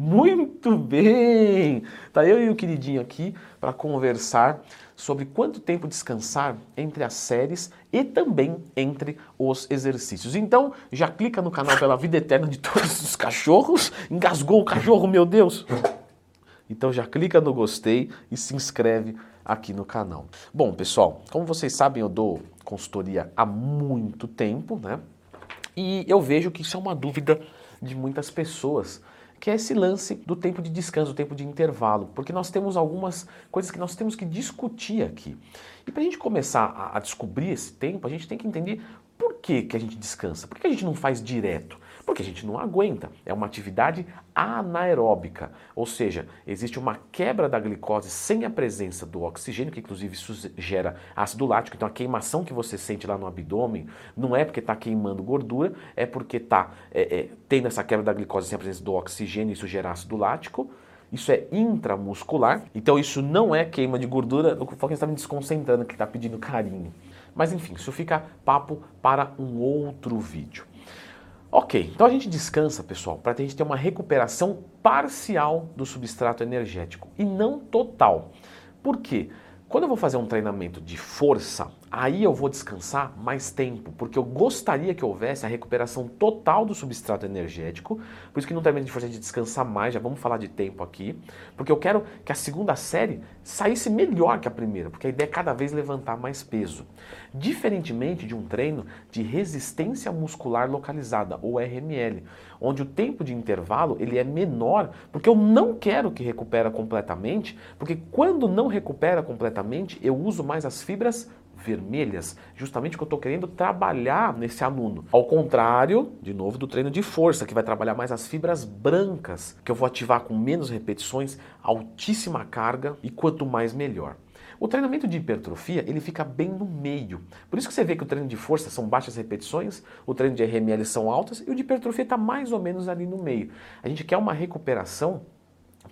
Muito bem! Tá eu e o queridinho aqui para conversar sobre quanto tempo descansar entre as séries e também entre os exercícios. Então, já clica no canal pela vida eterna de todos os cachorros. Engasgou o cachorro, meu Deus! Então já clica no gostei e se inscreve aqui no canal. Bom, pessoal, como vocês sabem, eu dou consultoria há muito tempo, né? E eu vejo que isso é uma dúvida de muitas pessoas que é esse lance do tempo de descanso, do tempo de intervalo, porque nós temos algumas coisas que nós temos que discutir aqui. E para a gente começar a, a, descobrir esse tempo, a gente tem que entender por que, que a gente descansa, por que a gente não faz direto. Porque a gente não aguenta. É uma atividade anaeróbica, ou seja, existe uma quebra da glicose sem a presença do oxigênio, que inclusive isso gera ácido lático. Então a queimação que você sente lá no abdômen não é porque está queimando gordura, é porque está é, é, tendo essa quebra da glicose sem a presença do oxigênio, isso gera ácido lático. Isso é intramuscular, então isso não é queima de gordura. O Foquinha está me desconcentrando, que está pedindo carinho. Mas enfim, isso fica papo para um outro vídeo. Ok, então a gente descansa, pessoal, para a gente ter uma recuperação parcial do substrato energético e não total. Por quê? Quando eu vou fazer um treinamento de força, aí eu vou descansar mais tempo, porque eu gostaria que houvesse a recuperação total do substrato energético, por isso que no treinamento de força a gente descansar mais, já vamos falar de tempo aqui, porque eu quero que a segunda série saísse melhor que a primeira, porque a ideia é cada vez levantar mais peso. Diferentemente de um treino de resistência muscular localizada, ou RML, onde o tempo de intervalo ele é menor, porque eu não quero que recupere completamente, porque quando não recupera completamente, eu uso mais as fibras vermelhas, justamente que eu estou querendo trabalhar nesse aluno. Ao contrário, de novo, do treino de força, que vai trabalhar mais as fibras brancas, que eu vou ativar com menos repetições, altíssima carga e quanto mais melhor. O treinamento de hipertrofia, ele fica bem no meio. Por isso que você vê que o treino de força são baixas repetições, o treino de RML são altas e o de hipertrofia está mais ou menos ali no meio. A gente quer uma recuperação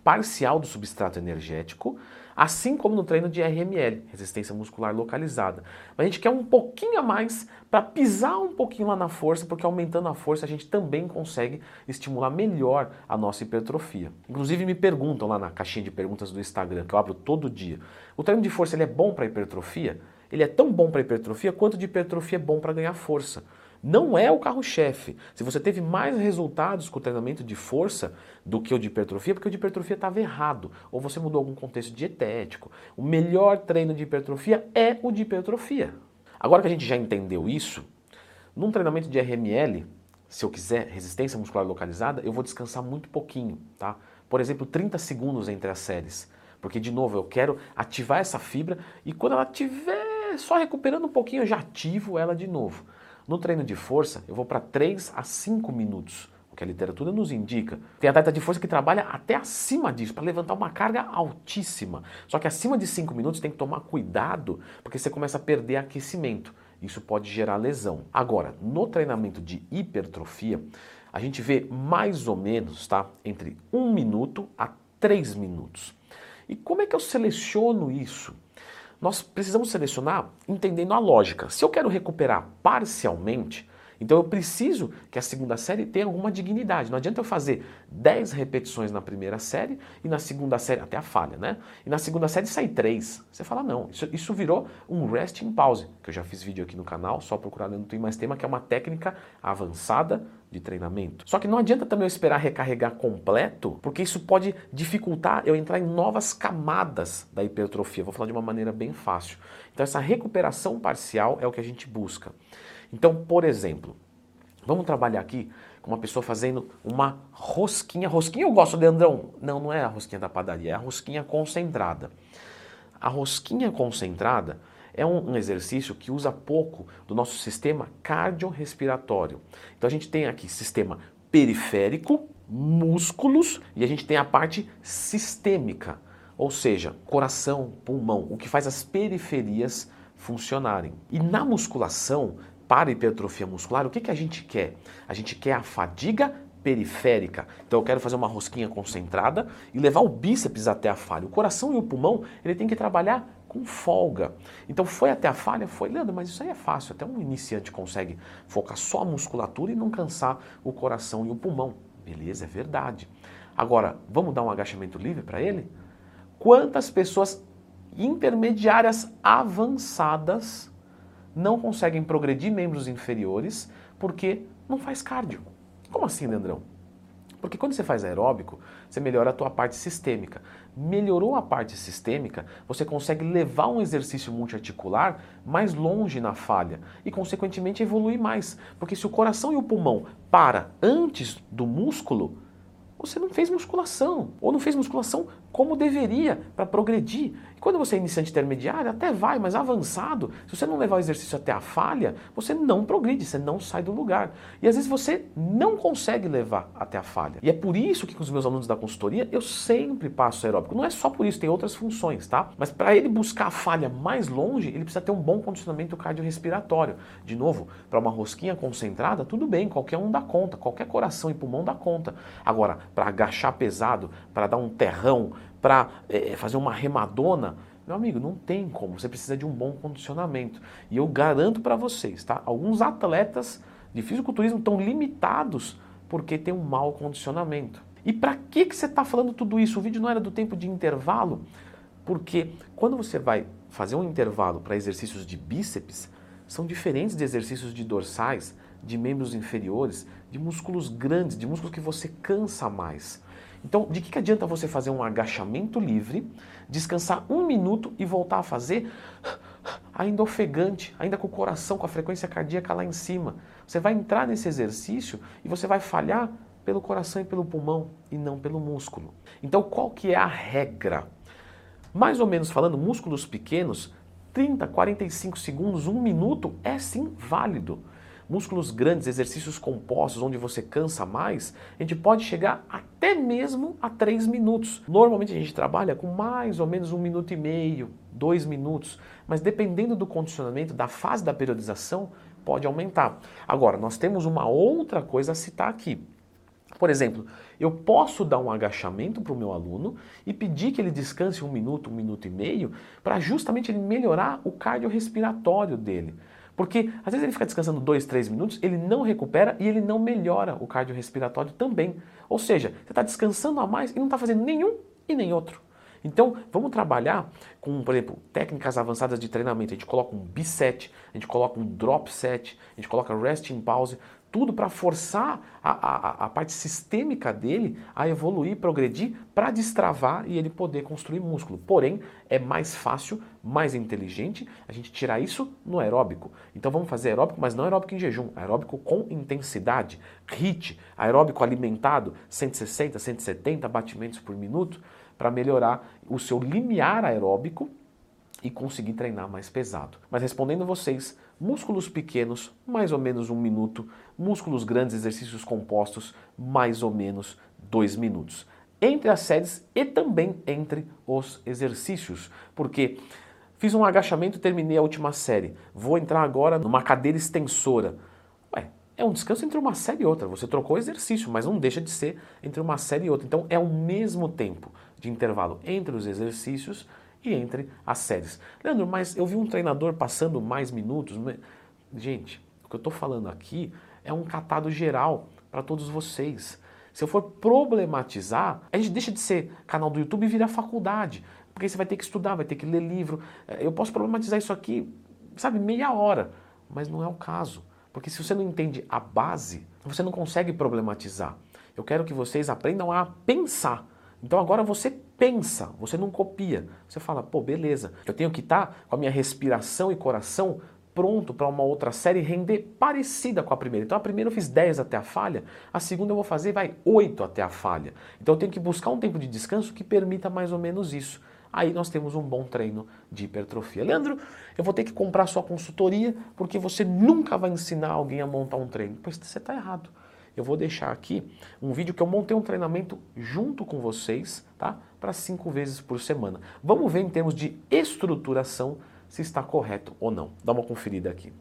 parcial do substrato energético, assim como no treino de RML, resistência muscular localizada. Mas a gente quer um pouquinho a mais para pisar um pouquinho lá na força, porque aumentando a força a gente também consegue estimular melhor a nossa hipertrofia. Inclusive me perguntam lá na caixinha de perguntas do Instagram, que eu abro todo dia, o treino de força ele é bom para hipertrofia? Ele é tão bom para hipertrofia quanto de hipertrofia é bom para ganhar força não é o carro-chefe. Se você teve mais resultados com o treinamento de força do que o de hipertrofia, porque o de hipertrofia estava errado, ou você mudou algum contexto dietético. O melhor treino de hipertrofia é o de hipertrofia. Agora que a gente já entendeu isso, num treinamento de RML, se eu quiser resistência muscular localizada, eu vou descansar muito pouquinho, tá? Por exemplo, 30 segundos entre as séries. Porque, de novo, eu quero ativar essa fibra e quando ela estiver só recuperando um pouquinho, eu já ativo ela de novo. No treino de força, eu vou para 3 a 5 minutos, o que a literatura nos indica. Tem atleta de força que trabalha até acima disso, para levantar uma carga altíssima. Só que acima de 5 minutos tem que tomar cuidado, porque você começa a perder aquecimento. Isso pode gerar lesão. Agora, no treinamento de hipertrofia, a gente vê mais ou menos tá, entre 1 minuto a 3 minutos. E como é que eu seleciono isso? Nós precisamos selecionar entendendo a lógica. Se eu quero recuperar parcialmente, então eu preciso que a segunda série tenha alguma dignidade. Não adianta eu fazer 10 repetições na primeira série e na segunda série, até a falha, né? E na segunda série sair 3. Você fala, não, isso, isso virou um resting pause, que eu já fiz vídeo aqui no canal, só procurar no Tem Mais Tema, que é uma técnica avançada de treinamento. Só que não adianta também eu esperar recarregar completo, porque isso pode dificultar eu entrar em novas camadas da hipertrofia. Vou falar de uma maneira bem fácil. Então essa recuperação parcial é o que a gente busca. Então, por exemplo, vamos trabalhar aqui com uma pessoa fazendo uma rosquinha. Rosquinha eu gosto, Leandrão. Não, não é a rosquinha da padaria, é a rosquinha concentrada. A rosquinha concentrada é um, exercício que usa pouco do nosso sistema cardiorrespiratório. Então a gente tem aqui sistema periférico, músculos e a gente tem a parte sistêmica, ou seja, coração, pulmão, o que faz as periferias funcionarem. E na musculação, para hipertrofia muscular, o que, que a gente quer? A gente quer a fadiga periférica. Então eu quero fazer uma rosquinha concentrada e levar o bíceps até a falha. O coração e o pulmão, ele tem que trabalhar com folga. Então foi até a falha? Foi, Leandro, mas isso aí é fácil. Até um iniciante consegue focar só a musculatura e não cansar o coração e o pulmão. Beleza, é verdade. Agora, vamos dar um agachamento livre para ele? Quantas pessoas intermediárias avançadas não conseguem progredir membros inferiores porque não faz cardio? Como assim, Leandrão? Porque quando você faz aeróbico, você melhora a tua parte sistêmica. Melhorou a parte sistêmica, você consegue levar um exercício multiarticular mais longe na falha e, consequentemente, evoluir mais. Porque se o coração e o pulmão para antes do músculo, você não fez musculação, ou não fez musculação como deveria para progredir. E quando você é iniciante intermediário, até vai, mas avançado, se você não levar o exercício até a falha, você não progride, você não sai do lugar. E às vezes você não consegue levar até a falha. E é por isso que com os meus alunos da consultoria eu sempre passo aeróbico. Não é só por isso, tem outras funções, tá? Mas para ele buscar a falha mais longe, ele precisa ter um bom condicionamento cardiorrespiratório. De novo, para uma rosquinha concentrada, tudo bem, qualquer um dá conta, qualquer coração e pulmão dá conta. Agora, para agachar pesado, para dar um terrão, para é, fazer uma remadona, meu amigo, não tem como. Você precisa de um bom condicionamento. E eu garanto para vocês, tá? Alguns atletas de fisiculturismo estão limitados porque tem um mau condicionamento. E para que, que você está falando tudo isso? O vídeo não era do tempo de intervalo? Porque quando você vai fazer um intervalo para exercícios de bíceps, são diferentes de exercícios de dorsais, de membros inferiores, de músculos grandes, de músculos que você cansa mais. Então, de que, que adianta você fazer um agachamento livre, descansar um minuto e voltar a fazer ainda ofegante, ainda com o coração, com a frequência cardíaca lá em cima? Você vai entrar nesse exercício e você vai falhar pelo coração e pelo pulmão e não pelo músculo. Então, qual que é a regra? Mais ou menos falando, músculos pequenos, 30, 45 segundos, um minuto é sim válido músculos grandes, exercícios compostos, onde você cansa mais, a gente pode chegar até mesmo a 3 minutos. Normalmente a gente trabalha com mais ou menos um minuto e meio, dois minutos, mas dependendo do condicionamento, da fase da periodização, pode aumentar. Agora, nós temos uma outra coisa a citar aqui. Por exemplo, eu posso dar um agachamento para o meu aluno e pedir que ele descanse um minuto, um minuto e meio, para justamente ele melhorar o cardiorrespiratório dele. Porque às vezes ele fica descansando dois, três minutos, ele não recupera e ele não melhora o cardiorrespiratório também. Ou seja, você está descansando a mais e não está fazendo nenhum e nem outro. Então, vamos trabalhar com, por exemplo, técnicas avançadas de treinamento. A gente coloca um biset, a gente coloca um drop set, a gente coloca resting pause, tudo para forçar a, a, a, parte sistêmica dele a evoluir, progredir, para destravar e ele poder construir músculo. Porém, é mais fácil, mais inteligente a gente tirar isso no aeróbico. Então vamos fazer aeróbico, mas não aeróbico em jejum, aeróbico com intensidade, HIIT, aeróbico alimentado, 160, 170 batimentos por minuto, para melhorar o seu limiar aeróbico e conseguir treinar mais pesado. Mas respondendo vocês, músculos pequenos, mais ou menos um minuto, músculos grandes, exercícios compostos, mais ou menos dois minutos. Entre as séries e também entre os exercícios, porque fiz um agachamento e terminei a última série. Vou entrar agora numa cadeira extensora. Ué, é um descanso entre uma série e outra. Você trocou o exercício, mas não deixa de ser entre uma série e outra. Então é o mesmo tempo de intervalo entre os exercícios e entre as séries. Leandro, mas eu vi um treinador passando mais minutos. Gente, o que eu estou falando aqui é um catado geral para todos vocês. Se eu for problematizar, a gente deixa de ser canal do YouTube e vira faculdade. Porque você vai ter que estudar, vai ter que ler livro. Eu posso problematizar isso aqui, sabe, meia hora. Mas não é o caso. Porque se você não entende a base, você não consegue problematizar. Eu quero que vocês aprendam a pensar então agora você pensa, você não copia. Você fala, pô, beleza, eu tenho que estar tá com a minha respiração e coração pronto para uma outra série render parecida com a primeira. Então a primeira eu fiz 10 até a falha, a segunda eu vou fazer, vai, 8 até a falha. Então eu tenho que buscar um tempo de descanso que permita mais ou menos isso. Aí nós temos um bom treino de hipertrofia. Leandro, eu vou ter que comprar sua consultoria porque você nunca vai ensinar alguém a montar um treino. Pois você está errado eu vou deixar aqui um vídeo que eu montei um treinamento junto com vocês, tá? Para cinco vezes por semana. Vamos ver em termos de estruturação se está correto ou não. Dá uma conferida aqui.